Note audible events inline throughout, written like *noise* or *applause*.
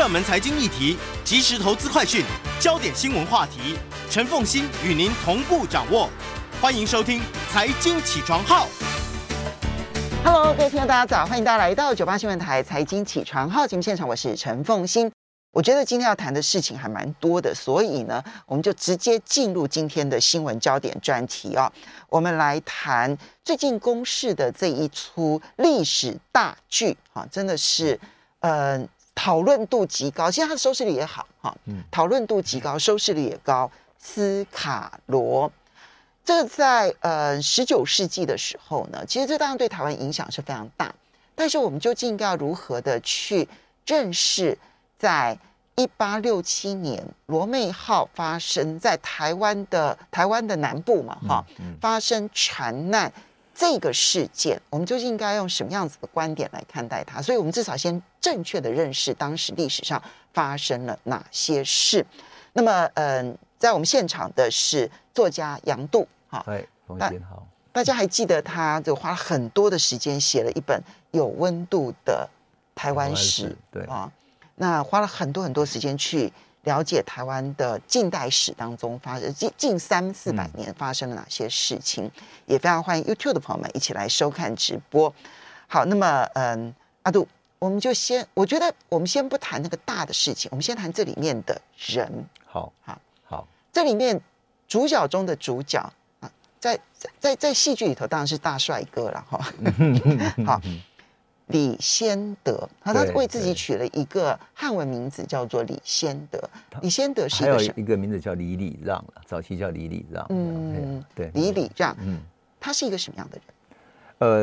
热门财经议题，即时投资快讯，焦点新闻话题，陈凤欣与您同步掌握。欢迎收听《财经起床号》。Hello，各位听众，大家早！欢迎大家来到九八新闻台《财经起床号》节目现场，我是陈凤欣。我觉得今天要谈的事情还蛮多的，所以呢，我们就直接进入今天的新闻焦点专题啊。我们来谈最近公视的这一出历史大剧啊，真的是呃讨论度极高，其实它的收视率也好哈，嗯，讨论度极高，收视率也高。斯卡罗，这个在呃十九世纪的时候呢，其实这当然对台湾影响是非常大，但是我们究竟应该要如何的去认识？在一八六七年，罗妹号发生在台湾的台湾的南部嘛，哈、嗯嗯，发生船难这个事件，我们究竟应该用什么样子的观点来看待它？所以，我们至少先正确的认识当时历史上发生了哪些事。那么，嗯，在我们现场的是作家杨度，哈，哎，冯馨好，大家还记得他就花了很多的时间写了一本有温度的台湾史，对啊。那花了很多很多时间去了解台湾的近代史当中发生近近三四百年发生了哪些事情，嗯，也非常欢迎 YouTube 的朋友们一起来收看直播。好，那么嗯，阿杜，我们就先，我觉得我们先不谈那个大的事情，我们先谈这里面的人。好，好，好，这里面主角中的主角啊，在在在戏剧里头当然是大帅哥了哈。*laughs* 好。*laughs* 李先德，他他为自己取了一个汉文名字，叫做李先德。李先德是一个还有一个名字叫李礼让，早期叫李礼让。嗯，对，李礼让。嗯，他是一个什么样的人？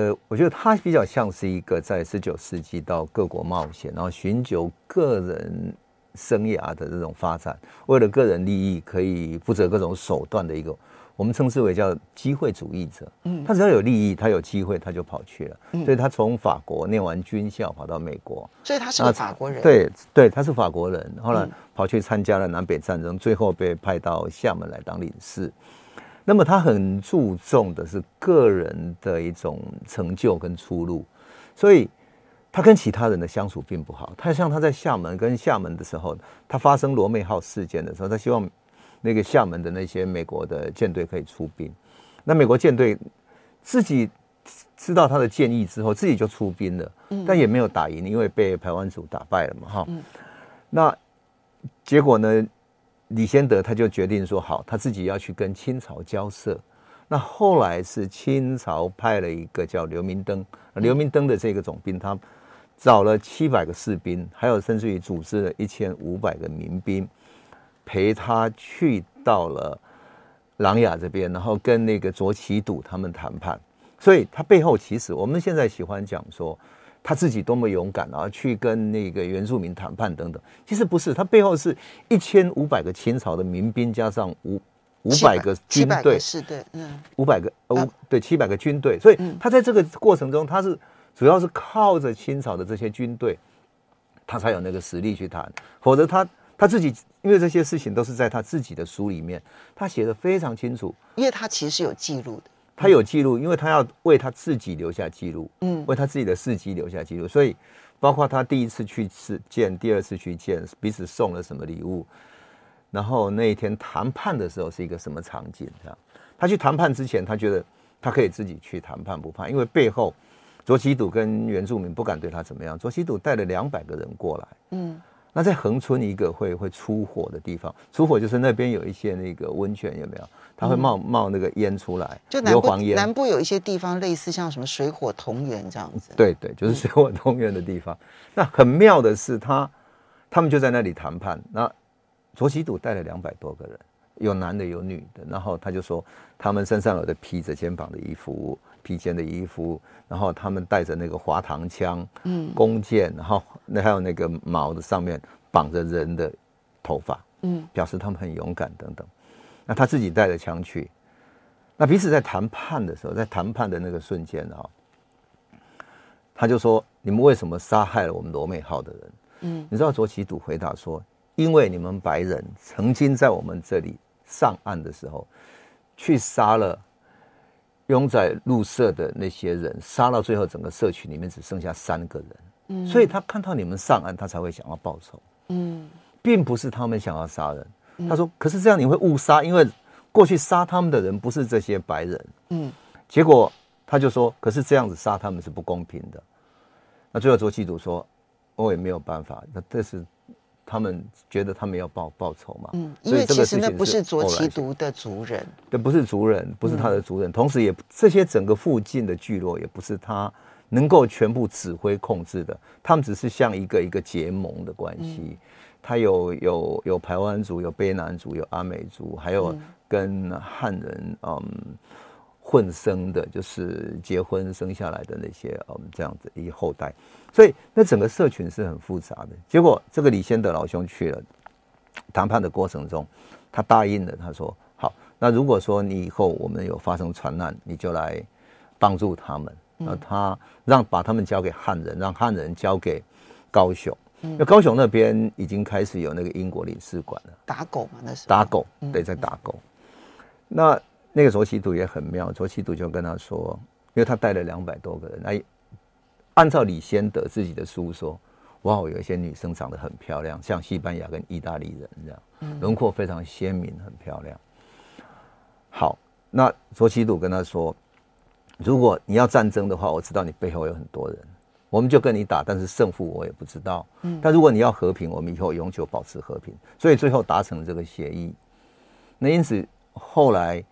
呃，我觉得他比较像是一个在十九世纪到各国冒险，然后寻求个人生涯的这种发展，为了个人利益可以不择各种手段的一个。我们称之为叫机会主义者，嗯，他只要有利益，他有机会，他就跑去了。嗯，所以他从法国念完军校，跑到美国，所以他是个法国人。对对，他是法国人，后来跑去参加了南北战争，最后被派到厦门来当领事。那么他很注重的是个人的一种成就跟出路，所以他跟其他人的相处并不好。他像他在厦门跟厦门的时候，他发生罗妹号事件的时候，他希望。那个厦门的那些美国的舰队可以出兵，那美国舰队自己知道他的建议之后，自己就出兵了，但也没有打赢，因为被台湾族打败了嘛，哈。那结果呢，李先德他就决定说，好，他自己要去跟清朝交涉。那后来是清朝派了一个叫刘明灯，刘明灯的这个总兵，他找了七百个士兵，还有甚至于组织了一千五百个民兵。陪他去到了琅琊这边，然后跟那个卓杞笃他们谈判。所以他背后其实我们现在喜欢讲说他自己多么勇敢，啊去跟那个原住民谈判等等。其实不是，他背后是一千五百个清朝的民兵加上五五百个军队，是对，嗯，五百个呃对七百个军队。所以他在这个过程中，他是主要是靠着清朝的这些军队，他才有那个实力去谈，否则他。他自己，因为这些事情都是在他自己的书里面，他写的非常清楚。因为他其实是有记录的，他有记录，因为他要为他自己留下记录，嗯，为他自己的事迹留下记录。所以，包括他第一次去见，第二次去见，彼此送了什么礼物，然后那一天谈判的时候是一个什么场景？这样，他去谈判之前，他觉得他可以自己去谈判不怕，因为背后卓杞笃跟原住民不敢对他怎么样。卓杞笃带了两百个人过来，嗯。那在恒春一个会会出火的地方，出火就是那边有一些那个温泉，有没有？它会冒冒那个烟出来，就硫磺烟。南部有一些地方类似像什么水火同源这样子。对对，就是水火同源的地方。那很妙的是他，他他们就在那里谈判。那卓西笃带了两百多个人，有男的有女的，然后他就说，他们身上有的披着肩膀的衣服。披肩的衣服，然后他们带着那个滑膛枪，嗯，弓箭，然后那还有那个矛的上面绑着人的头发，嗯，表示他们很勇敢等等。那他自己带着枪去，那彼此在谈判的时候，在谈判的那个瞬间啊，他就说：“你们为什么杀害了我们罗美号的人？”嗯，你知道卓奇笃回答说：“因为你们白人曾经在我们这里上岸的时候，去杀了庸仔路社的那些人，杀到最后整个社区里面只剩下三个人。嗯，所以他看到你们上岸，他才会想要报仇。嗯，并不是他们想要杀人。”他说：“可是这样你会误杀，因为过去杀他们的人不是这些白人。嗯，结果他就说，可是这样子杀他们是不公平的。那最后卓杞笃说，我也没有办法。那这是他们觉得他们要报报仇嘛？嗯，因为其实那不是卓其独的族人，对，不是族人，不是他的族人。同时，也这些整个附近的聚落也不是他能够全部指挥控制的，他们只是像一个一个结盟的关系。”他有有有排湾族，有卑南族，有阿美族，还有跟汉人嗯混生的，就是结婚生下来的那些嗯这样子一个后代，所以那整个社群是很复杂的。结果这个李先德老兄去了谈判的过程中，他答应了，他说好，那如果说你以后我们有发生船难，你就来帮助他们。那他让把他们交给汉人，让汉人交给高雄。那高雄那边已经开始有那个英国领事馆了，打狗嘛，那是打狗，对，在打狗。那那个卓杞笃也很妙，卓杞笃就跟他说，因为他带了两百多个人，哎，按照李先德自己的书说，哇，有一些女生长得很漂亮，像西班牙跟意大利人这样，轮廓非常鲜明，很漂亮。好，那卓杞笃跟他说，如果你要战争的话，我知道你背后有很多人。我们就跟你打，但是胜负我也不知道。嗯，但如果你要和平，我们以后永久保持和平。所以最后达成这个协议。那因此后来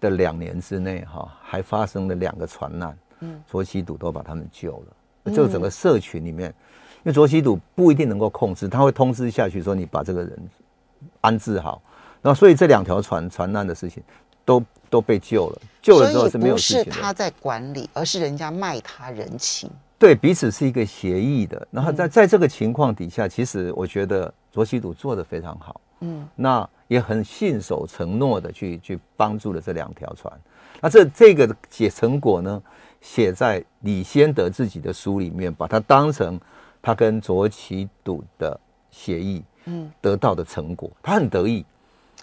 的两年之内，哈，还发生了两个船难。嗯，卓西堵都把他们救了。就整个社群里面，因为卓西堵不一定能够控制，他会通知下去说你把这个人安置好。那所以这两条船船难的事情都都被救了。救了之后是没有事情。不是他在管理，而是人家卖他人情。对，彼此是一个协议的，然后在在这个情况底下，其实我觉得卓杞笃做的非常好，嗯，那也很信守承诺的去去帮助了这两条船，那这这个写成果呢，写在李先德自己的书里面，把它当成他跟卓其笃的协议，嗯，得到的成果，他很得意，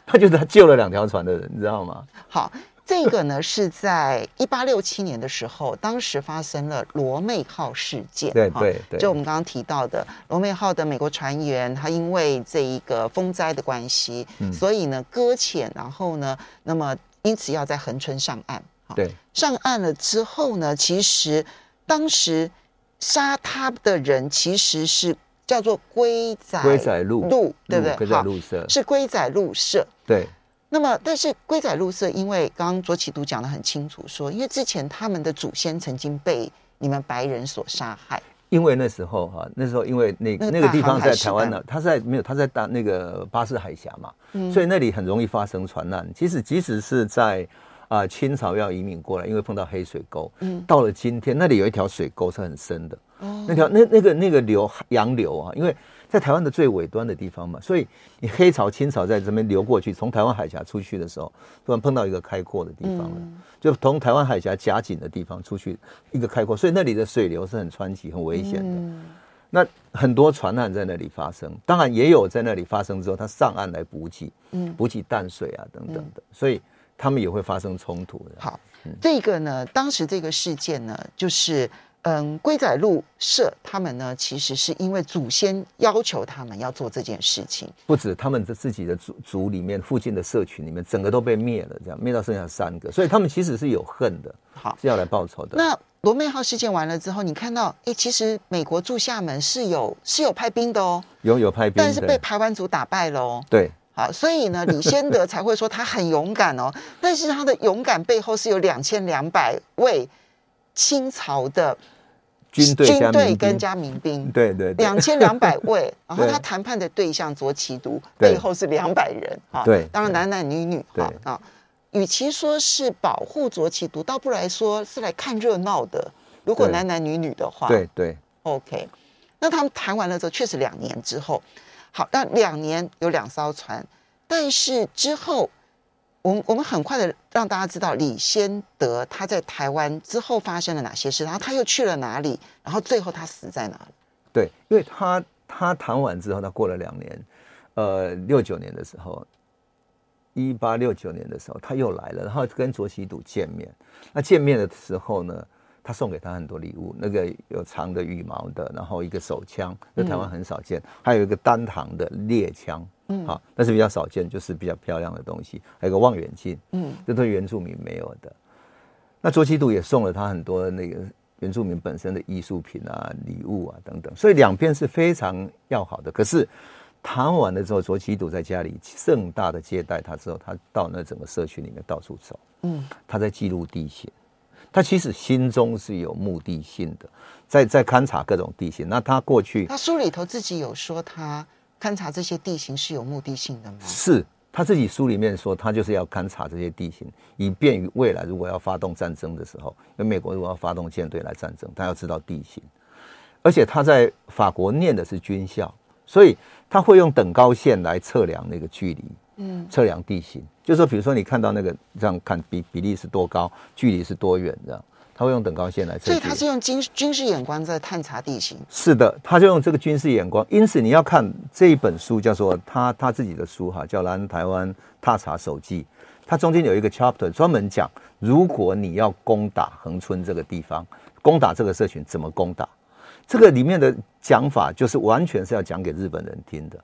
他觉得他救了两条船的人，你知道吗？好。这个呢是在一八六七年的时候，当时发生了罗妹号事件。对对对，就我们刚刚提到的罗妹号的美国船员，他因为这一个风灾的关系，嗯、所以呢搁浅，然后呢，那么因此要在横春上岸。对，上岸了之后呢，其实当时杀他的人其实是叫做龟仔龟仔路路，对不对？龟仔路社是龟仔路社。对。那么，但是龟仔路社，因为刚刚卓杞笃讲的很清楚，说因为之前他们的祖先曾经被你们白人所杀害。因为那时候哈，那时候因为那那个地方在台湾呢，他在没有他在大那个巴士海峡嘛，嗯、所以那里很容易发生船难。其实即使是在啊、呃、清朝要移民过来，因为碰到黑水沟，嗯，到了今天那里有一条水沟是很深的，哦，那条那那个那个流洋流啊，因为。在台湾的最尾端的地方嘛，所以你黑潮、清潮在这边流过去，从台湾海峡出去的时候，突然碰到一个开阔的地方了，嗯、就从台湾海峡夹紧的地方出去一个开阔，所以那里的水流是很湍急、很危险的。嗯、那很多船难在那里发生，当然也有在那里发生之后，他上岸来补给，嗯，补给淡水啊等等的，嗯、所以他们也会发生冲突的。好，嗯、这个呢，当时这个事件呢，就是。嗯，龟仔路社他们呢，其实是因为祖先要求他们要做这件事情。不止他们的自己的族族里面，附近的社群里面，整个都被灭了，这样灭到剩下三个，所以他们其实是有恨的，好是要来报仇的。那罗妹号事件完了之后，你看到，哎，其实美国驻厦门是有是有派兵的哦，有有派兵，但是被台湾族打败了哦。对，好，所以呢，李先德才会说他很勇敢哦，但是他的勇敢背后是有两千两百位清朝的。军队军队跟加民兵，对对，两千两百位，*laughs* 然后他谈判的对象卓杞笃背后是两百人啊，对，当然男男女女啊啊，与其说是保护卓杞笃，倒不如来说是来看热闹的。如果男男女女的话，对对，OK。那他们谈完了之后，确实两年之后，好，那两年有两艘船，但是之后，我们我们很快的让大家知道李先德他在台湾之后发生了哪些事，然后他又去了哪里，然后最后他死在哪里？对，因为他他谈完之后，他过了两年，呃，六九年的时候，一八六九年的时候，他又来了，然后跟卓杞笃见面。那见面的时候呢，他送给他很多礼物，那个有长的羽毛的，然后一个手枪，在台湾很少见，嗯、还有一个单膛的猎枪，嗯，好，但是比较少见，就是比较漂亮的东西，还有个望远镜，嗯，这都是原住民没有的。那卓杞笃也送了他很多那个原住民本身的艺术品啊、礼物啊等等，所以两边是非常要好的。可是谈完了之后，卓杞笃在家里盛大的接待他之后，他到那整个社区里面到处走，嗯，他在记录地形。他其实心中是有目的性的，在在勘察各种地形。那他过去，他书里头自己有说，他勘察这些地形是有目的性的吗？是他自己书里面说，他就是要勘察这些地形，以便于未来如果要发动战争的时候，因为美国如果要发动舰队来战争，他要知道地形。而且他在法国念的是军校，所以他会用等高线来测量那个距离。嗯，测量地形，就是说，比如说你看到那个这样看比比例是多高，距离是多远，这样他会用等高线来测。所以他是用军军事眼光在探查地形。是的，他就用这个军事眼光。因此你要看这一本书，叫做他他自己的书哈，叫《南台湾踏查手记》。它中间有一个 chapter 专门讲，如果你要攻打恒春这个地方，攻打这个社群怎么攻打？这个里面的讲法就是完全是要讲给日本人听的。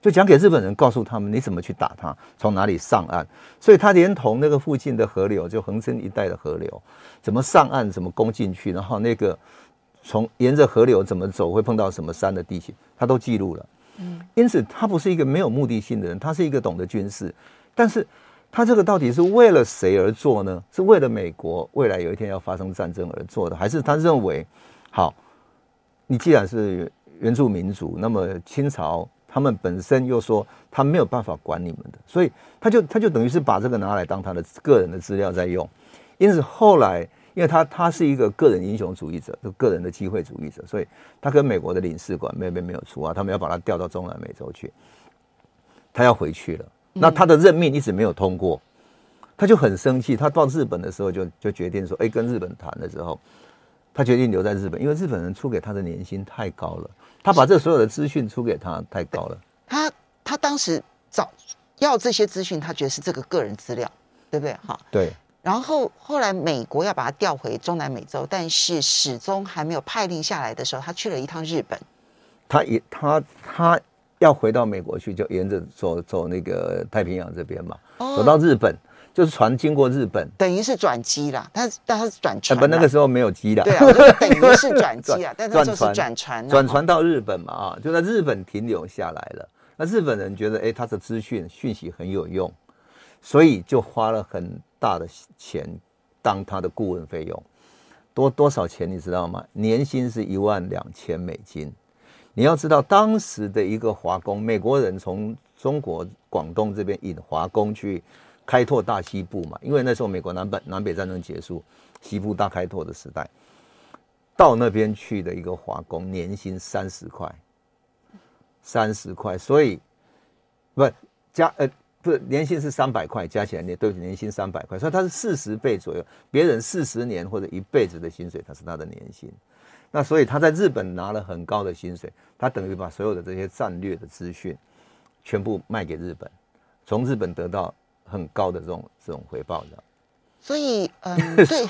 就讲给日本人，告诉他们你怎么去打他，从哪里上岸。所以他连同那个附近的河流，就横生一带的河流，怎么上岸，怎么攻进去，然后那个从沿着河流怎么走，会碰到什么山的地形，他都记录了。嗯，因此他不是一个没有目的性的人，他是一个懂得军事。但是他这个到底是为了谁而做呢？是为了美国未来有一天要发生战争而做的，还是他认为，好，你既然是原住民族，那么清朝。他们本身又说他没有办法管你们的，所以他就他就等于是把这个拿来当他的个人的资料在用。因此后来，因为他他是一个个人英雄主义者，就个人的机会主义者，所以他跟美国的领事馆没没没有出啊，他们要把他调到中南美洲去，他要回去了。那他的任命一直没有通过，他就很生气。他到日本的时候就就决定说，哎，跟日本谈的时候，他决定留在日本，因为日本人出给他的年薪太高了。他把这所有的资讯出给他太高了。他他当时找要这些资讯，他觉得是这个个人资料，对不对？哈，对。然后后来美国要把他调回中南美洲，但是始终还没有派令下来的时候，他去了一趟日本。他也他他要回到美国去，就沿着走走那个太平洋这边嘛，哦、走到日本。就是船经过日本，等于是转机啦。但是但是转船，不，那个时候没有机的。对啊，就是、等于是转机啊。但是就是转船，转船到日本嘛啊，就在日本停留下来了。那日本人觉得，哎，他的资讯讯息很有用，所以就花了很大的钱当他的顾问费用。多多少钱你知道吗？年薪是一万两千美金。你要知道，当时的一个华工，美国人从中国广东这边引华工去。开拓大西部嘛，因为那时候美国南北南北战争结束，西部大开拓的时代，到那边去的一个华工年薪三十块，三十块，所以不加呃不是年薪是三百块，加起来年对不起年薪三百块，所以他是四十倍左右，别人四十年或者一辈子的薪水，他是他的年薪，那所以他在日本拿了很高的薪水，他等于把所有的这些战略的资讯全部卖给日本，从日本得到。很高的这种这种回报，的，所以，嗯，*laughs* 对，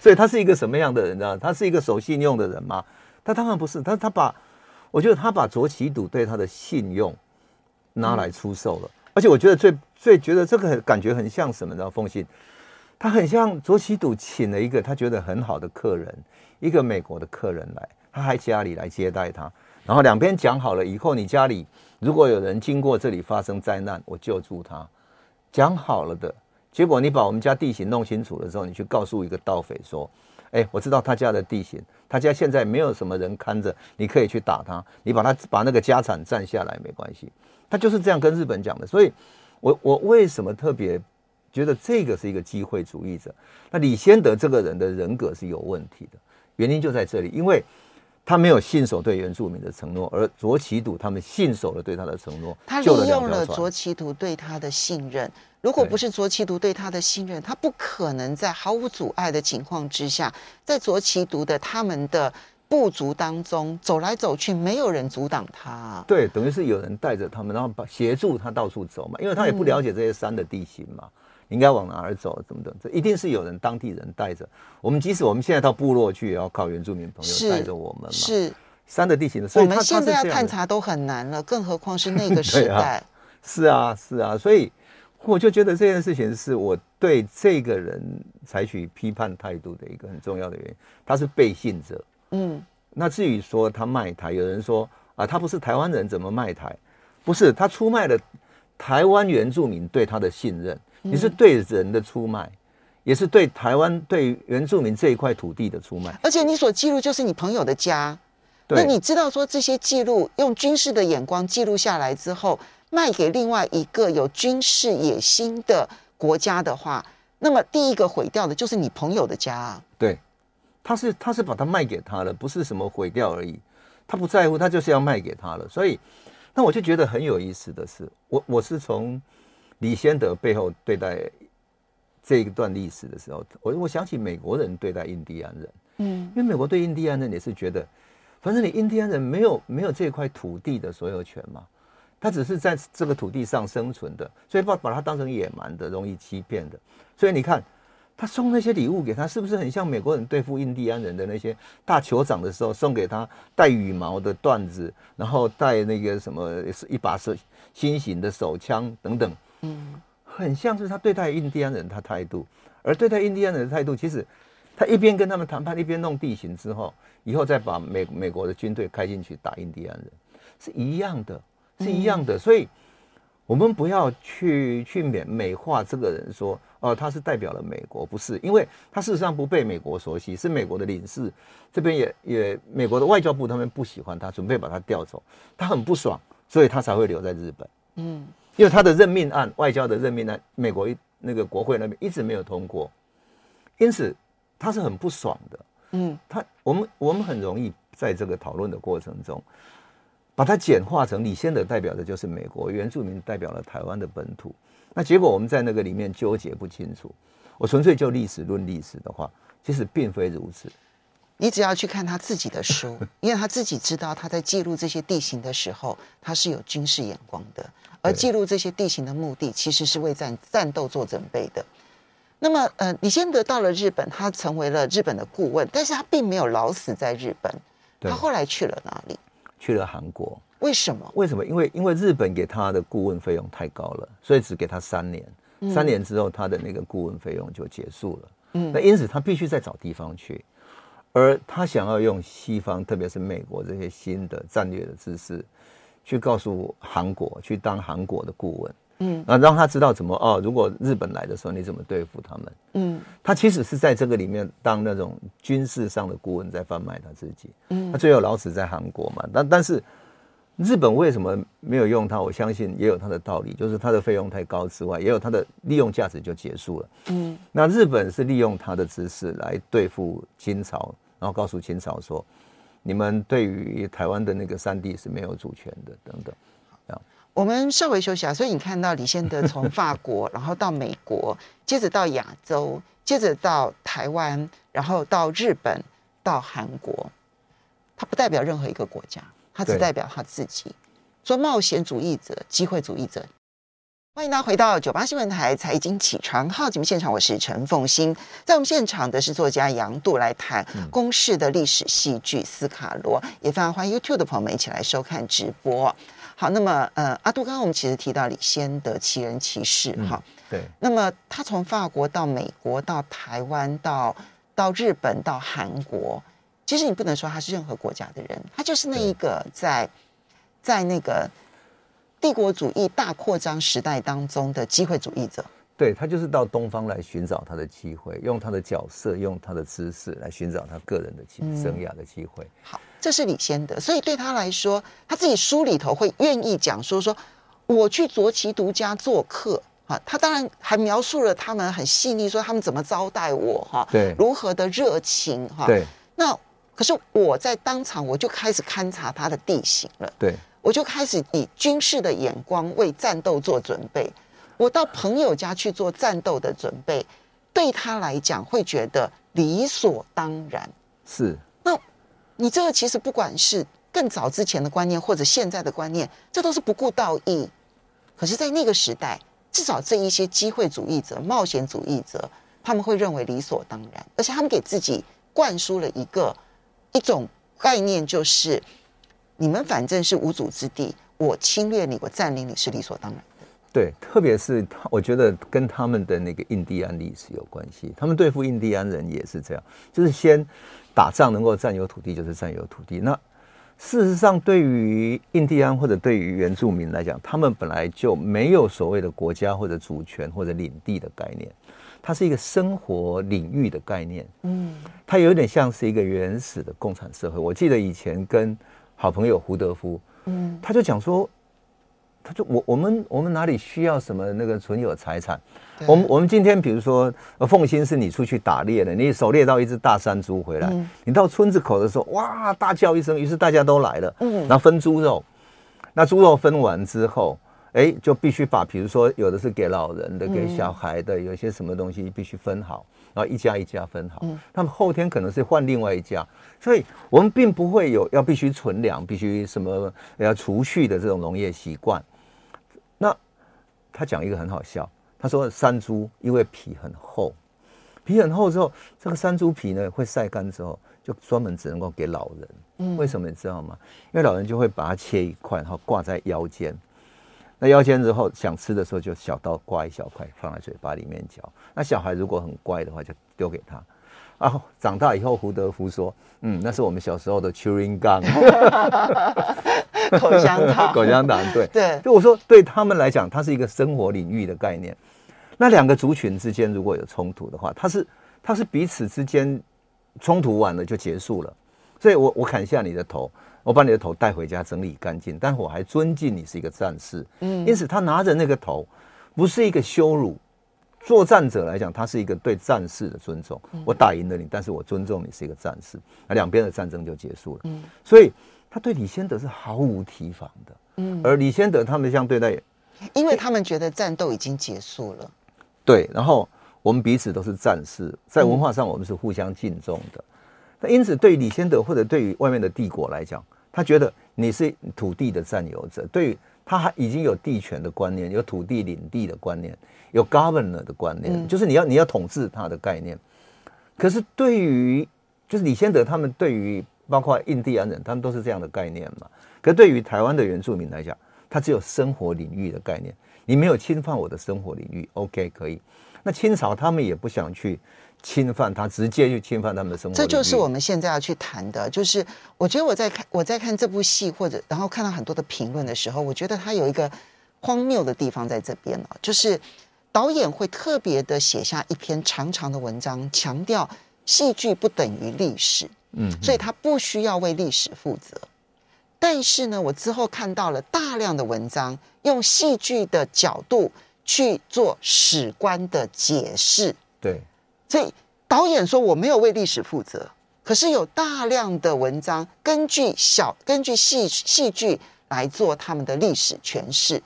所以他是一个什么样的人呢？他是一个守信用的人吗？他当然不是，他他把，我觉得他把卓奇赌对他的信用拿来出售了，嗯、而且我觉得最最觉得这个感觉很像什么呢？奉信，他很像卓奇赌请了一个他觉得很好的客人，一个美国的客人来，他还家里来接待他，然后两边讲好了以后，你家里如果有人经过这里发生灾难，我救助他。讲好了的结果，你把我们家地形弄清楚了之后，你去告诉一个盗匪说：“哎，我知道他家的地形，他家现在没有什么人看着，你可以去打他，你把他把那个家产占下来没关系。”他就是这样跟日本讲的。所以，我我为什么特别觉得这个是一个机会主义者。那李先德这个人的人格是有问题的，原因就在这里，因为他没有信守对原住民的承诺，而卓杞笃他们信守了对他的承诺，他利用了卓杞笃对他的信任。如果不是卓杞笃对他的信任，他不可能在毫无阻碍的情况之下，在卓杞笃的他们的部族当中走来走去，没有人阻挡他。对，等于是有人带着他们，然后把协助他到处走嘛，因为他也不了解这些山的地形嘛，嗯、应该往哪儿走，怎么的，这一定是有人当地人带着。我们即使我们现在到部落去，也要靠原住民朋友带着我们嘛。是山的地形的，所以我们现在要探查都很难了，更何况是那个时代。*laughs* 啊是啊，是啊，所以。我就觉得这件事情是我对这个人采取批判态度的一个很重要的原因。他是背信者，嗯，那至于说他卖台，有人说啊，他不是台湾人，怎么卖台？不是，他出卖了台湾原住民对他的信任。你是对人的出卖，也是对台湾对原住民这一块土地的出卖。而且你所记录就是你朋友的家，那你知道说这些记录用军事的眼光记录下来之后。卖给另外一个有军事野心的国家的话，那么第一个毁掉的就是你朋友的家啊。对，他是他是把它卖给他了，不是什么毁掉而已。他不在乎，他就是要卖给他了。所以，那我就觉得很有意思的是，我我是从李先德背后对待这一段历史的时候，我我想起美国人对待印第安人，嗯，因为美国对印第安人也是觉得，反正你印第安人没有没有这块土地的所有权嘛。他只是在这个土地上生存的，所以把把他当成野蛮的、容易欺骗的。所以你看，他送那些礼物给他，是不是很像美国人对付印第安人的那些大酋长的时候送给他带羽毛的缎子，然后带那个什么一把手新型的手枪等等？嗯，很像是他对待印第安人他态度，而对待印第安人的态度，其实他一边跟他们谈判，一边弄地形之后，以后再把美美国的军队开进去打印第安人，是一样的。是一样的，所以我们不要去去美美化这个人说，哦、呃，他是代表了美国，不是，因为他事实上不被美国熟悉，是美国的领事这边也也美国的外交部他们不喜欢他，准备把他调走，他很不爽，所以他才会留在日本。嗯，因为他的任命案，外交的任命案，美国一那个国会那边一直没有通过，因此他是很不爽的。嗯，他我们我们很容易在这个讨论的过程中。把它简化成李先德代表的就是美国原住民，代表了台湾的本土。那结果我们在那个里面纠结不清楚。我纯粹就历史论历史的话，其实并非如此。你只要去看他自己的书，*laughs* 因为他自己知道他在记录这些地形的时候，他是有军事眼光的。而记录这些地形的目的，其实是为战战斗做准备的。那么，呃，李先德到了日本，他成为了日本的顾问，但是他并没有老死在日本。他后来去了哪里？去了韩国，为什么？为什么？因为因为日本给他的顾问费用太高了，所以只给他三年。嗯、三年之后，他的那个顾问费用就结束了。嗯，那因此他必须再找地方去，而他想要用西方，特别是美国这些新的战略的知识，去告诉韩国，去当韩国的顾问。嗯，啊，让他知道怎么哦，如果日本来的时候，你怎么对付他们？嗯，他其实是在这个里面当那种军事上的顾问，在贩卖他自己。嗯，他最后老死在韩国嘛，但但是日本为什么没有用他？我相信也有他的道理，就是他的费用太高之外，也有他的利用价值就结束了。嗯，那日本是利用他的知识来对付清朝，然后告诉清朝说，你们对于台湾的那个山地是没有主权的，等等。我们稍微休息啊，所以你看到李先德从法国，然后到美国，接着到亚洲，接着到台湾，然后到日本，到韩国，他不代表任何一个国家，他只代表他自己。对说冒险主义者、机会主义者，欢迎大家回到九八新闻台财经起床号节目现场，我是陈凤欣，在我们现场的是作家杨度来谈公式的历史戏剧《斯卡罗》，也非常欢迎 YouTube 的朋友们一起来收看直播。好，那么呃，阿杜刚刚我们其实提到李先的奇人奇事哈、嗯，对。那么他从法国到美国，到台湾，到到日本，到韩国，其实你不能说他是任何国家的人，他就是那一个在在那个帝国主义大扩张时代当中的机会主义者。对，他就是到东方来寻找他的机会，用他的角色，用他的知识来寻找他个人的生涯的机会。嗯、好。这是李先德，所以对他来说，他自己书里头会愿意讲说说，我去卓杞笃家做客，啊，他当然还描述了他们很细腻，说他们怎么招待我哈，对，如何的热情哈，对。那可是我在当场我就开始勘察他的地形了，对，我就开始以军事的眼光为战斗做准备。我到朋友家去做战斗的准备，对他来讲会觉得理所当然。是，那你这个其实不管是更早之前的观念，或者现在的观念，这都是不顾道义。可是，在那个时代，至少这一些机会主义者、冒险主义者，他们会认为理所当然，而且他们给自己灌输了一个一种概念，就是你们反正是无主之地，我侵略你，我占领你是理所当然的。对，特别是他，我觉得跟他们的那个印第安历史有关系。他们对付印第安人也是这样，就是先打仗能够占有土地，就是占有土地。那事实上，对于印第安或者对于原住民来讲，他们本来就没有所谓的国家或者主权或者领地的概念，它是一个生活领域的概念。嗯，它有点像是一个原始的共产社会。我记得以前跟好朋友胡德夫，嗯，他就讲说。他就：“我我们我们哪里需要什么那个存有财产？我们我们今天比如说，凤新是你出去打猎的，你狩猎到一只大山猪回来，嗯、你到村子口的时候，哇，大叫一声，于是大家都来了，嗯，然后分猪肉。那猪肉分完之后，哎，就必须把，比如说有的是给老人的，给小孩的，有些什么东西必须分好，然后一家一家分好。嗯，他们后天可能是换另外一家，所以我们并不会有要必须存粮、必须什么要储蓄的这种农业习惯。”那他讲一个很好笑，他说山猪因为皮很厚，皮很厚之后，这个山猪皮呢会晒干之后，就专门只能够给老人。嗯，为什么你知道吗？因为老人就会把它切一块，然后挂在腰间。那腰间之后想吃的时候，就小刀刮一小块放在嘴巴里面嚼。那小孩如果很乖的话，就丢给他。啊，长大以后，胡德夫说：“嗯，那是我们小时候的 chewing gum，*laughs* 口香糖，*laughs* 口香糖。”对对，就我说，对他们来讲，它是一个生活领域的概念。那两个族群之间如果有冲突的话，它是它是彼此之间冲突完了就结束了。所以我我砍下你的头，我把你的头带回家整理干净，但我还尊敬你是一个战士。嗯，因此他拿着那个头，不是一个羞辱。作战者来讲，他是一个对战士的尊重。我打赢了你，但是我尊重你是一个战士，那两边的战争就结束了。嗯，所以他对李先德是毫无提防的。嗯，而李先德他们相对待，因为他们觉得战斗已经结束了。对，然后我们彼此都是战士，在文化上我们是互相敬重的。那因此，对于李先德或者对于外面的帝国来讲，他觉得你是土地的占有者，对于他还已经有地权的观念，有土地领地的观念。有 governor 的观念，就是你要你要统治他的概念。可是对于就是李先德他们对于包括印第安人，他们都是这样的概念嘛。可是对于台湾的原住民来讲，他只有生活领域的概念。你没有侵犯我的生活领域，OK 可以。那清朝他们也不想去侵犯他，直接去侵犯他们的生活。这就是我们现在要去谈的。就是我觉得我在看我在看这部戏，或者然后看到很多的评论的时候，我觉得他有一个荒谬的地方在这边啊，就是。导演会特别的写下一篇长长的文章，强调戏剧不等于历史，嗯，所以他不需要为历史负责。但是呢，我之后看到了大量的文章，用戏剧的角度去做史观的解释。对，所以导演说我没有为历史负责，可是有大量的文章根据小根据戏戏剧来做他们的历史诠释。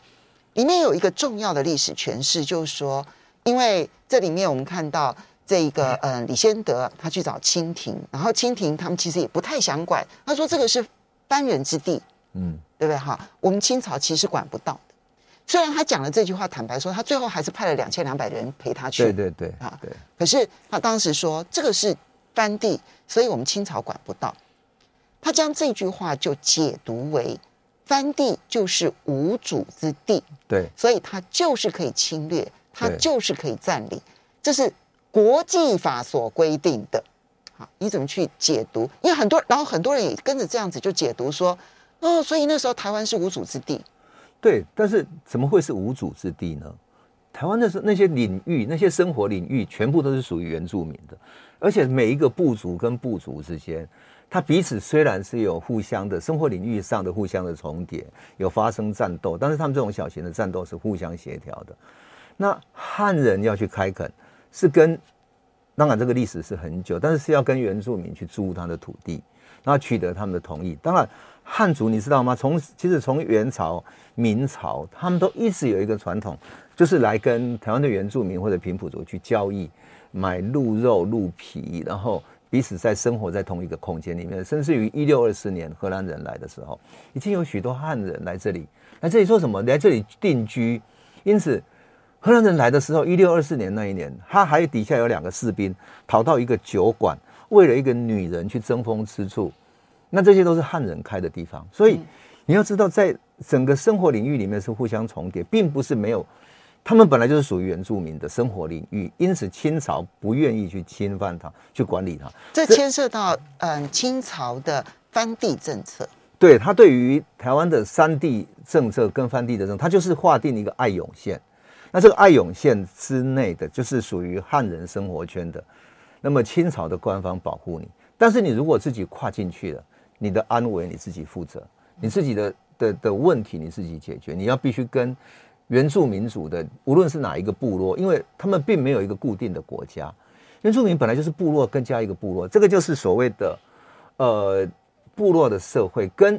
里面有一个重要的历史诠释，就是说，因为这里面我们看到这一个，嗯、呃，李先德他去找清廷，然后清廷他们其实也不太想管，他说这个是番人之地，嗯，对不对哈？我们清朝其实管不到的。虽然他讲了这句话，坦白说，他最后还是派了两千两百人陪他去，对对对，啊，对。可是他当时说这个是番地，所以我们清朝管不到。他将这句话就解读为。番地就是无主之地，对，所以他就是可以侵略，他就是可以占领，这是国际法所规定的。好，你怎么去解读？因为很多，然后很多人也跟着这样子就解读说，哦，所以那时候台湾是无主之地。对，但是怎么会是无主之地呢？台湾的是那些领域，那些生活领域，全部都是属于原住民的，而且每一个部族跟部族之间。他彼此虽然是有互相的生活领域上的互相的重叠，有发生战斗，但是他们这种小型的战斗是互相协调的。那汉人要去开垦，是跟当然这个历史是很久，但是是要跟原住民去租他的土地，然后取得他们的同意。当然，汉族你知道吗？从其实从元朝、明朝，他们都一直有一个传统，就是来跟台湾的原住民或者平埔族去交易，买鹿肉、鹿皮，然后彼此在生活在同一个空间里面。甚至于一六二四年荷兰人来的时候，已经有许多汉人来这里，来这里做什么？来这里定居。因此，荷兰人来的时候，一六二四年那一年，他还底下有两个士兵逃到一个酒馆，为了一个女人去争风吃醋。那这些都是汉人开的地方，所以你要知道，在整个生活领域里面是互相重叠，并不是没有。他们本来就是属于原住民的生活领域，因此清朝不愿意去侵犯它，去管理它。这牵涉到嗯清朝的番地政策。对，他对于台湾的三地政策跟番地的政策，他就是划定一个爱永线。那这个爱永线之内的，就是属于汉人生活圈的。那么清朝的官方保护你，但是你如果自己跨进去了，你的安危你自己负责，你自己的的的问题你自己解决。你要必须跟原住民族的，无论是哪一个部落，因为他们并没有一个固定的国家。原住民本来就是部落，更加一个部落，这个就是所谓的呃。部落的社会跟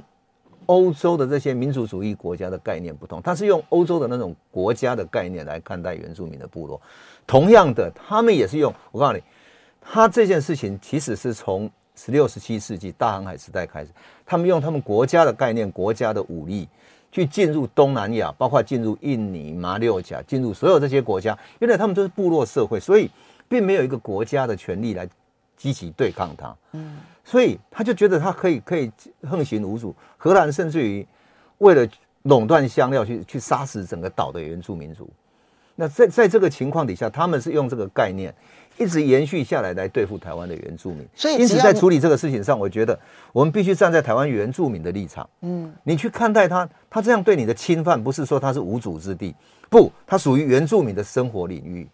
欧洲的这些民族主义国家的概念不同，它是用欧洲的那种国家的概念来看待原住民的部落。同样的，他们也是用，我告诉你，他这件事情其实是从十六、十七世纪大航海时代开始，他们用他们国家的概念、国家的武力去进入东南亚，包括进入印尼、马六甲，进入所有这些国家。原来他们都是部落社会，所以并没有一个国家的权利来积极对抗它。嗯。所以他就觉得他可以可以横行无阻。荷兰甚至于为了垄断香料去去杀死整个岛的原住民族。那在在这个情况底下，他们是用这个概念一直延续下来来对付台湾的原住民。所以因此在处理这个事情上，我觉得我们必须站在台湾原住民的立场。嗯，你去看待他，他这样对你的侵犯，不是说他是无主之地，不，他属于原住民的生活领域。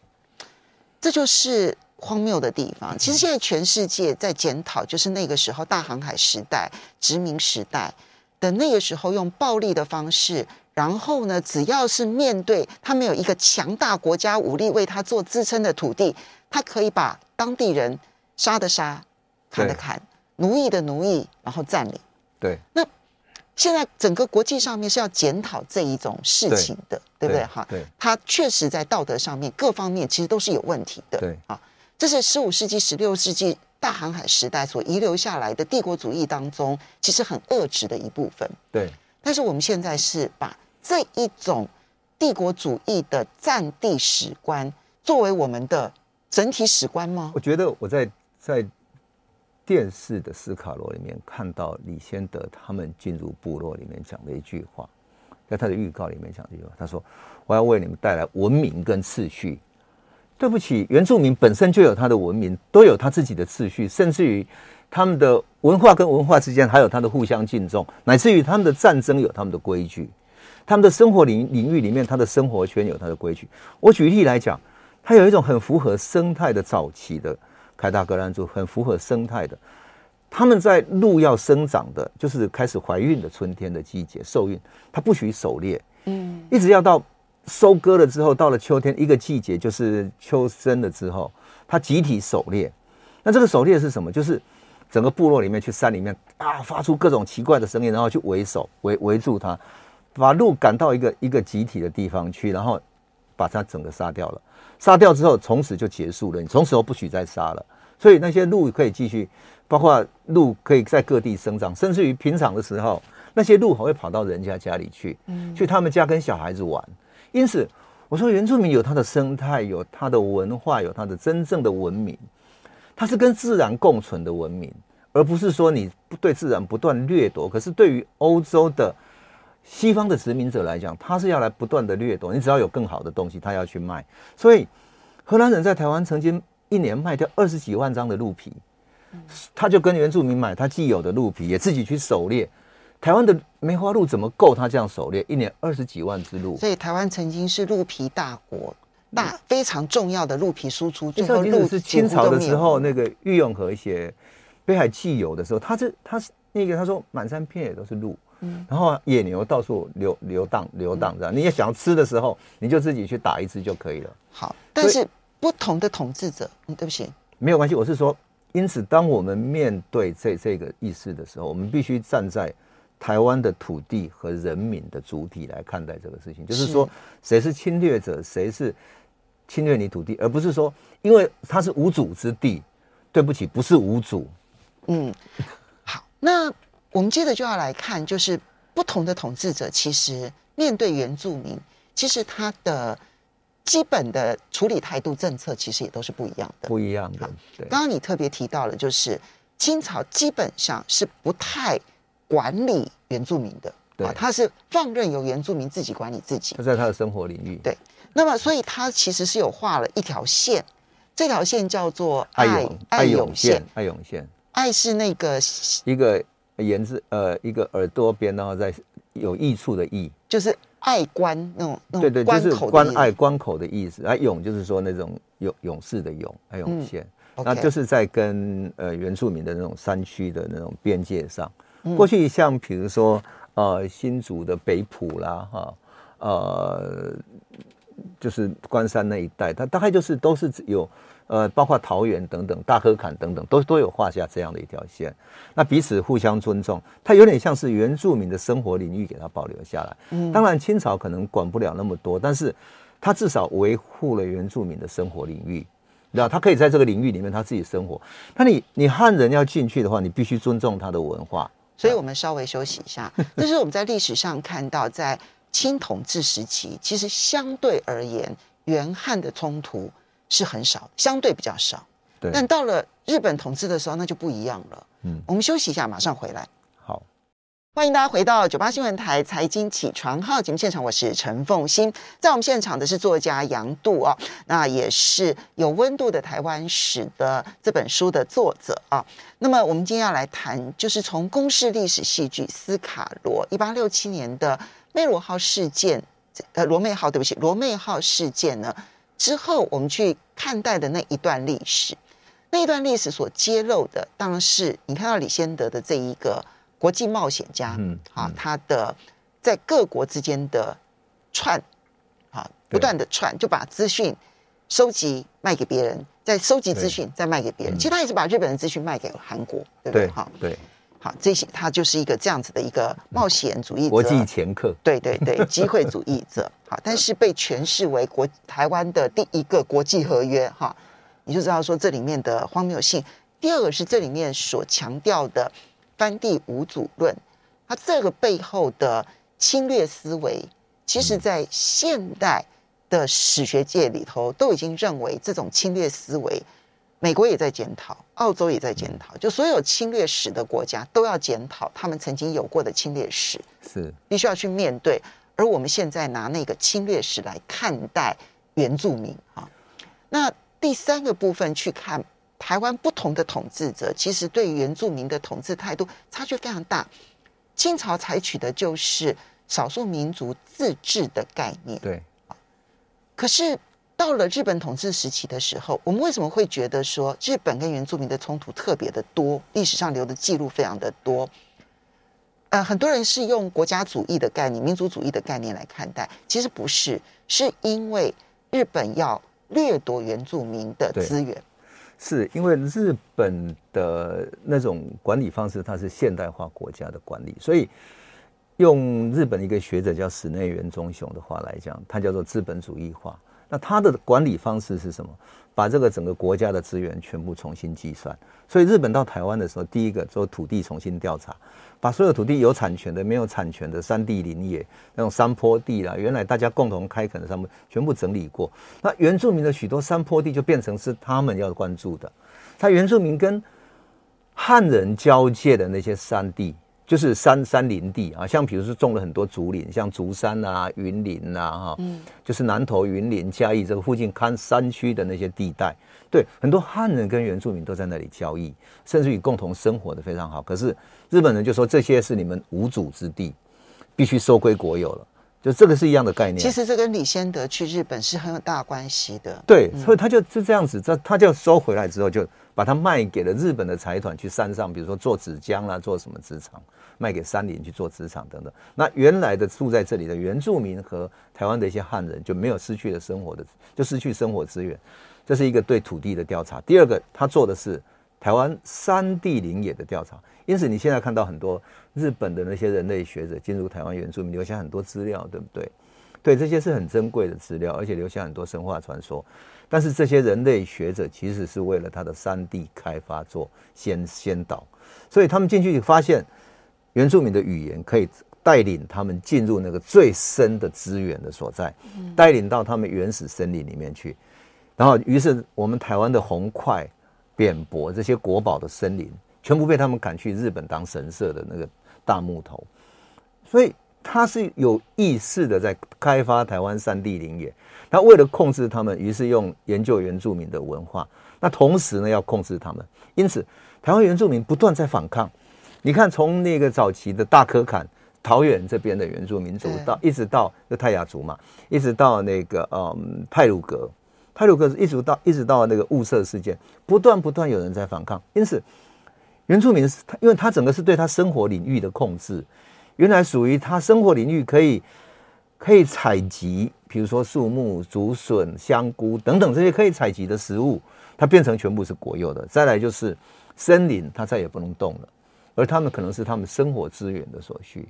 这就是。荒谬的地方，其实现在全世界在检讨，就是那个时候大航海时代、殖民时代的那个时候，用暴力的方式，然后呢，只要是面对他们有一个强大国家武力为他做支撑的土地，他可以把当地人杀的杀、砍的砍、奴役的奴役，然后占领。对，那。现在整个国际上面是要检讨这一种事情的，对，对不对？哈，对，他确实在道德上面各方面其实都是有问题的。对，啊，这是十五世纪、十六世纪大航海时代所遗留下来的帝国主义当中，其实很恶质的一部分。对，但是我们现在是把这一种帝国主义的战地史观作为我们的整体史观吗？我觉得我在在。电视的斯卡罗里面看到李先德他们进入部落里面讲的一句话，在他的预告里面讲的一句话，他说：“我要为你们带来文明跟秩序。”对不起，原住民本身就有他的文明，都有他自己的秩序，甚至于他们的文化跟文化之间还有他的互相敬重，乃至于他们的战争有他们的规矩，他们的生活领领域里面，他的生活圈有他的规矩。我举例来讲，他有一种很符合生态的早期的。凯达格兰族很符合生态的，他们在鹿要生长的，就是开始怀孕的春天的季节受孕，它不许狩猎，嗯，一直要到收割了之后，到了秋天一个季节就是秋生了之后，它集体狩猎。那这个狩猎是什么？就是整个部落里面去山里面啊，发出各种奇怪的声音，然后去围守围围住它，把鹿赶到一个一个集体的地方去，然后把它整个杀掉了。杀掉之后，从此就结束了。你从此后不许再杀了。所以那些鹿可以继续，包括鹿可以在各地生长，甚至于平常的时候，那些鹿还会跑到人家家里去，嗯，去他们家跟小孩子玩。因此，我说原住民有它的生态，有它的文化，有它的真正的文明，它是跟自然共存的文明，而不是说你不对自然不断掠夺。可是对于欧洲的西方的殖民者来讲，他是要来不断的掠夺。你只要有更好的东西，他要去卖。所以荷兰人在台湾曾经。一年卖掉二十几万张的鹿皮，他就跟原住民买他既有的鹿皮，也自己去狩猎。台湾的梅花鹿怎么够他这样狩猎？一年二十几万只鹿，所以台湾曾经是鹿皮大国，大非常重要的鹿皮输出。最后，鹿是清朝的时候，那个郁永河写《北海纪游》的时候，他这他是那个他说满山遍野都是鹿，嗯，然后野牛到处流流荡流荡这样，你也想要吃的时候，你就自己去打一只就可以了。好，但是不同的统治者，嗯，对不起，没有关系，我是说，因此当我们面对这这个意识的时候，我们必须站在台湾的土地和人民的主体来看待这个事情，就是说谁是侵略者，谁是侵略你土地，而不是说因为它是无主之地，对不起，不是无主。嗯，好，那。我们接着就要来看，就是不同的统治者其实面对原住民，其实他的基本的处理态度、政策其实也都是不一样的。不一样的。对。刚刚你特别提到了，就是清朝基本上是不太管理原住民的，对，他是放任由原住民自己管理自己。他在他的生活领域。对。那么，所以他其实是有画了一条线，这条线叫做爱爱永线。爱永线。爱是那个一个。言字呃，一个耳朵边，然后再有益处的益，就是爱关那种，对对，就是关爱关口的意思。啊，勇就是说那种勇勇士的勇，爱永线，嗯 okay、那就是在跟呃原住民的那种山区的那种边界上。嗯、过去像比如说呃新竹的北埔啦哈，呃就是关山那一带，它大概就是都是有。呃，包括桃园等等、大河坎等等，都都有画下这样的一条线。那彼此互相尊重，它有点像是原住民的生活领域，给它保留下来。嗯，当然清朝可能管不了那么多，但是它至少维护了原住民的生活领域，对吧？他可以在这个领域里面他自己生活。那你你汉人要进去的话，你必须尊重他的文化。所以我们稍微休息一下。这是我们在历史上看到，在清统治时期，其实相对而言，元汉的冲突。是很少，相对比较少。对，但到了日本统治的时候，那就不一样了。嗯，我们休息一下，马上回来。好，欢迎大家回到九八新闻台财经起床号节目现场，我是陈凤欣。在我们现场的是作家杨度啊，那也是有温度的台湾史的这本书的作者啊。那么我们今天要来谈，就是从公式历史戏剧《斯卡罗》一八六七年的梅罗号事件，呃，罗妹号，对不起，罗妹号事件呢。之后，我们去看待的那一段历史，那一段历史所揭露的，当然是你看到李先德的这一个国际冒险家，嗯，啊，他的在各国之间的串，啊，不断的串，就把资讯收集卖给别人，再收集资讯再卖给别人。其实他也是把日本的资讯卖给了韩国，对不对？哈，对。好，这些他就是一个这样子的一个冒险主义者，国际掮客，对对对，*laughs* 机会主义者。好，但是被诠释为国台湾的第一个国际合约，哈，你就知道说这里面的荒谬性。第二个是这里面所强调的翻地无主论，它这个背后的侵略思维，其实在现代的史学界里头都已经认为这种侵略思维。美国也在检讨，澳洲也在检讨，就所有侵略史的国家都要检讨他们曾经有过的侵略史，是必须要去面对。而我们现在拿那个侵略史来看待原住民啊，那第三个部分去看台湾不同的统治者，其实对原住民的统治态度差距非常大。清朝采取的就是少数民族自治的概念，对，可是。到了日本统治时期的时候，我们为什么会觉得说日本跟原住民的冲突特别的多？历史上留的记录非常的多。呃，很多人是用国家主义的概念、民族主义的概念来看待，其实不是，是因为日本要掠夺原住民的资源。是因为日本的那种管理方式，它是现代化国家的管理，所以用日本一个学者叫室内原忠雄的话来讲，它叫做资本主义化。那他的管理方式是什么？把这个整个国家的资源全部重新计算。所以日本到台湾的时候，第一个做土地重新调查，把所有土地有产权的、没有产权的山地林业那种山坡地啦，原来大家共同开垦的山坡，全部整理过。那原住民的许多山坡地就变成是他们要关注的。他原住民跟汉人交界的那些山地。就是山山林地啊，像比如说种了很多竹林，像竹山啊、云林啊，哈，嗯，就是南投、云林、嘉义这个附近看山区的那些地带，对，很多汉人跟原住民都在那里交易，甚至于共同生活的非常好。可是日本人就说这些是你们无主之地，必须收归国有了。就这个是一样的概念。其实这跟李先德去日本是很有大关系的。对，嗯、所以他就是这样子，他他就收回来之后，就把它卖给了日本的财团去山上，比如说做纸浆啦，做什么纸厂，卖给山林去做纸厂等等。那原来的住在这里的原住民和台湾的一些汉人就没有失去了生活的，就失去生活资源。这是一个对土地的调查。第二个，他做的是台湾山地林野的调查。因此，你现在看到很多日本的那些人类学者进入台湾原住民，留下很多资料，对不对？对，这些是很珍贵的资料，而且留下很多神话传说。但是，这些人类学者其实是为了他的山地开发做先先导，所以他们进去发现原住民的语言可以带领他们进入那个最深的资源的所在，带领到他们原始森林里面去。然后，于是我们台湾的红块、扁柏这些国宝的森林，全部被他们赶去日本当神社的那个大木头。所以，他是有意识的在开发台湾山地林野。他为了控制他们，于是用研究原住民的文化。那同时呢，要控制他们。因此，台湾原住民不断在反抗。你看，从那个早期的大可坎、桃园这边的原住民族，到一直到就泰雅族嘛，一直到那个嗯泰鲁格，泰鲁格一直到一直到那个雾社事件，不断不断有人在反抗，因此原住民是他，因为他整个是对他生活领域的控制，原来属于他生活领域可以可以采集，比如说树木、竹笋、香菇等等这些可以采集的食物，它变成全部是国有的。再来就是森林，它再也不能动了，而他们可能是他们生活资源的所需。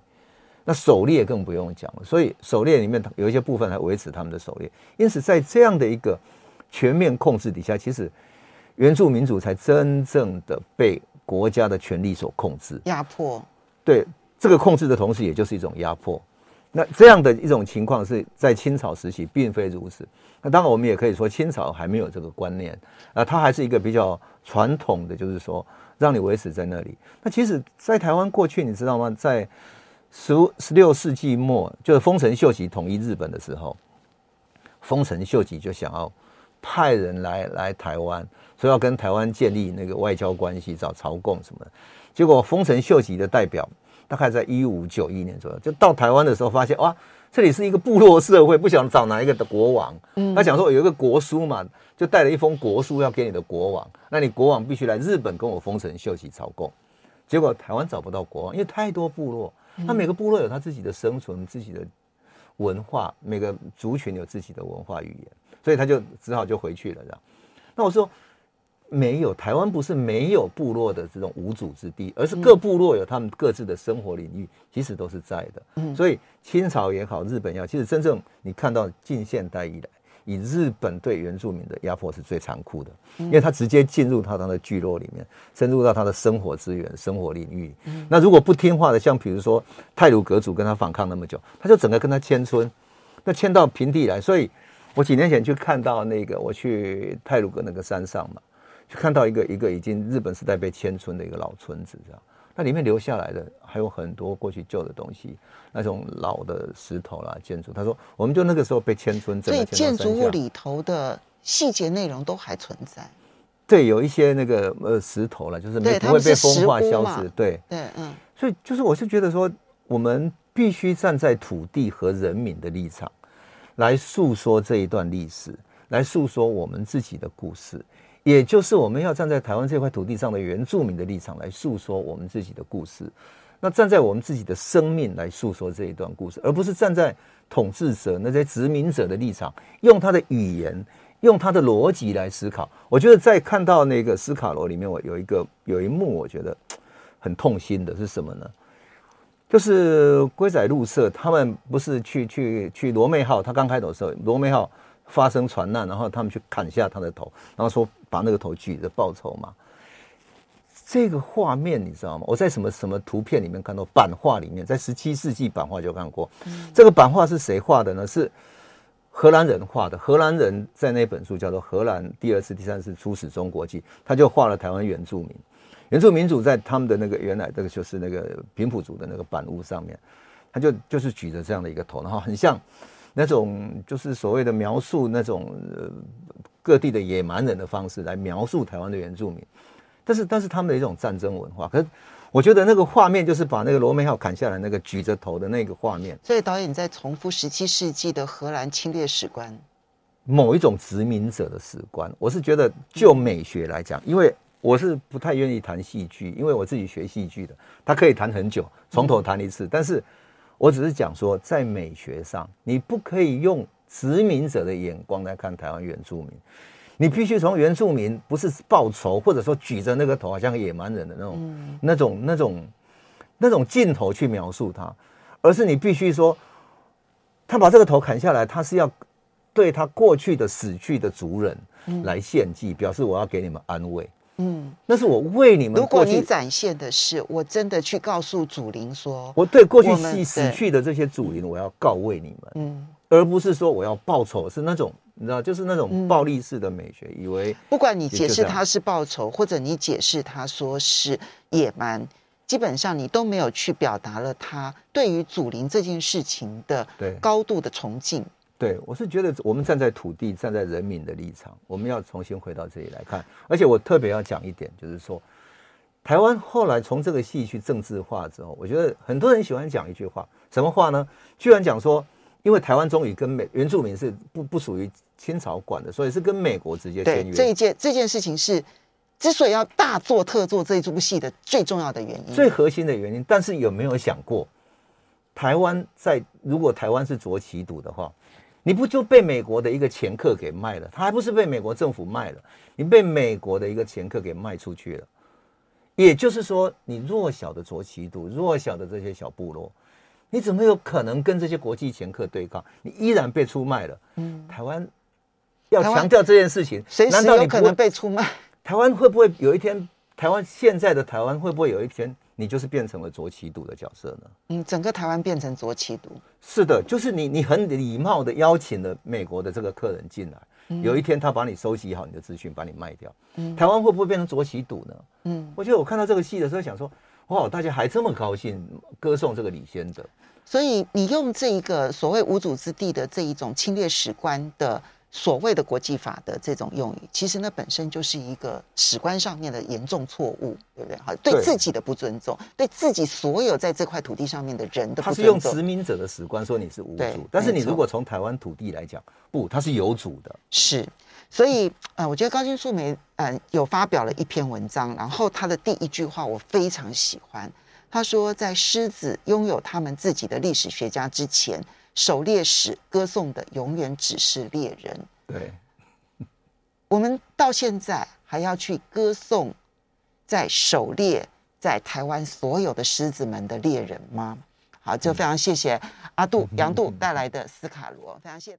那狩猎更不用讲了，所以狩猎里面有一些部分还维持他们的狩猎，因此在这样的一个全面控制底下，其实原住民族才真正的被国家的权力所控制、压迫。对，这个控制的同时，也就是一种压迫。那这样的一种情况是在清朝时期并非如此。那当然，我们也可以说清朝还没有这个观念啊，它还是一个比较传统的，就是说让你维持在那里。那其实，在台湾过去，你知道吗？在十十六世纪末，就是丰臣秀吉统一日本的时候，丰臣秀吉就想要派人来来台湾，说要跟台湾建立那个外交关系，找朝贡什么的。结果丰臣秀吉的代表大概在一五九一年左右就到台湾的时候，发现哇，这里是一个部落社会，不想找哪一个的国王。他想说有一个国书嘛，就带了一封国书要给你的国王，那你国王必须来日本跟我丰臣秀吉朝贡。结果台湾找不到国王，因为太多部落。他每个部落有他自己的生存、自己的文化，每个族群有自己的文化语言，所以他就只好就回去了。这样，那我说没有台湾不是没有部落的这种无主之地，而是各部落有他们各自的生活领域，其实都是在的。所以清朝也好，日本也好，其实真正你看到近现代以来。以日本对原住民的压迫是最残酷的，因为他直接进入到他的聚落里面，深入到他的生活资源、生活领域。那如果不听话的，像比如说泰鲁格族跟他反抗那么久，他就整个跟他迁村，那迁到平地来。所以我几年前去看到那个，我去泰鲁格那个山上嘛，就看到一个一个已经日本时代被迁村的一个老村子，这样。那里面留下来的还有很多过去旧的东西，那种老的石头啦、建筑。他说，我们就那个时候被迁村，所以建筑物里头的细节内容都还存在。对，有一些那个呃石头了，就是没不会被风化消失。对对，嗯。所以就是，我是觉得说，我们必须站在土地和人民的立场，来诉说这一段历史，来诉说我们自己的故事。也就是我们要站在台湾这块土地上的原住民的立场来诉说我们自己的故事，那站在我们自己的生命来诉说这一段故事，而不是站在统治者那些殖民者的立场，用他的语言、用他的逻辑来思考。我觉得在看到那个斯卡罗里面，我有一个有一幕，我觉得很痛心的是什么呢？就是龟仔入社，他们不是去去去罗妹号，他刚开头的时候，罗妹号。发生船难，然后他们去砍下他的头，然后说把那个头举着报仇嘛。这个画面你知道吗？我在什么什么图片里面看到版画里面，在十七世纪版画就看过。嗯、这个版画是谁画的呢？是荷兰人画的。荷兰人在那本书叫做《荷兰第二次、第三次出使中国记》，他就画了台湾原住民。原住民族在他们的那个原来这个就是那个平埔族的那个板屋上面，他就就是举着这样的一个头，然后很像。那种就是所谓的描述那种呃各地的野蛮人的方式来描述台湾的原住民，但是但是他们的一种战争文化。可是我觉得那个画面就是把那个罗美号砍下来，那个举着头的那个画面。所以导演在重复十七世纪的荷兰侵略史观，某一种殖民者的史观。我是觉得，就美学来讲，因为我是不太愿意谈戏剧，因为我自己学戏剧的，他可以谈很久，从头谈一次。但是我只是讲说，在美学上，你不可以用殖民者的眼光来看台湾原住民。你必须从原住民不是报仇，或者说举着那个头好像野蛮人的那种、嗯、那种、那种、那种镜头去描述他，而是你必须说，他把这个头砍下来，他是要对他过去的死去的族人来献祭，嗯、表示我要给你们安慰。嗯，那是我为你们。如果你展现的是我真的去告诉祖灵说，我对过去死死去的这些祖灵，我要告慰你们。嗯，而不是说我要报仇，是那种。你知道，就是那种暴力式的美学，嗯、以为不管你解释他是报仇，或者你解释他说是野蛮，基本上你都没有去表达了他对于祖灵这件事情的高度的崇敬。对，我是觉得我们站在土地、站在人民的立场，我们要重新回到这里来看。而且我特别要讲一点，就是说，台湾后来从这个戏去政治化之后，我觉得很多人喜欢讲一句话，什么话呢？居然讲说。因为台湾终于跟美原住民是不不属于清朝管的，所以是跟美国直接签约。这一件这件事情是之所以要大做特做这一出戏的最重要的原因，最核心的原因。但是有没有想过，台湾在如果台湾是卓旗独的话，你不就被美国的一个掮客给卖了？他还不是被美国政府卖了？你被美国的一个掮客给卖出去了。也就是说，你弱小的卓旗独，弱小的这些小部落。你怎么有可能跟这些国际掮客对抗？你依然被出卖了。嗯，台湾要强调这件事情，随时有可能被出卖。台湾会不会有一天？台湾现在的台湾会不会有一天，你就是变成了卓旗独的角色呢？嗯，整个台湾变成卓旗独。是的，就是你，你很礼貌的邀请了美国的这个客人进来。嗯，有一天他把你收集好你的资讯，把你卖掉。嗯，台湾会不会变成卓旗赌呢？嗯，我觉得我看到这个戏的时候想说。哇！大家还这么高兴，歌颂这个李仙德。所以你用这一个所谓无主之地的这一种侵略史观的所谓的国际法的这种用语，其实那本身就是一个史观上面的严重错误，对不对？好，对自己的不尊重，对自己所有在这块土地上面的人的不尊重。他是用殖民者的史观说你是无主，但是你如果从台湾土地来讲，不，他是有主的。是。所以，呃，我觉得高金素梅，呃，有发表了一篇文章，然后她的第一句话我非常喜欢。她说，在狮子拥有他们自己的历史学家之前，狩猎史歌颂的永远只是猎人。对，我们到现在还要去歌颂在狩猎在台湾所有的狮子们的猎人吗？好，就非常谢谢阿杜 *laughs* 杨杜带来的斯卡罗，非常谢谢。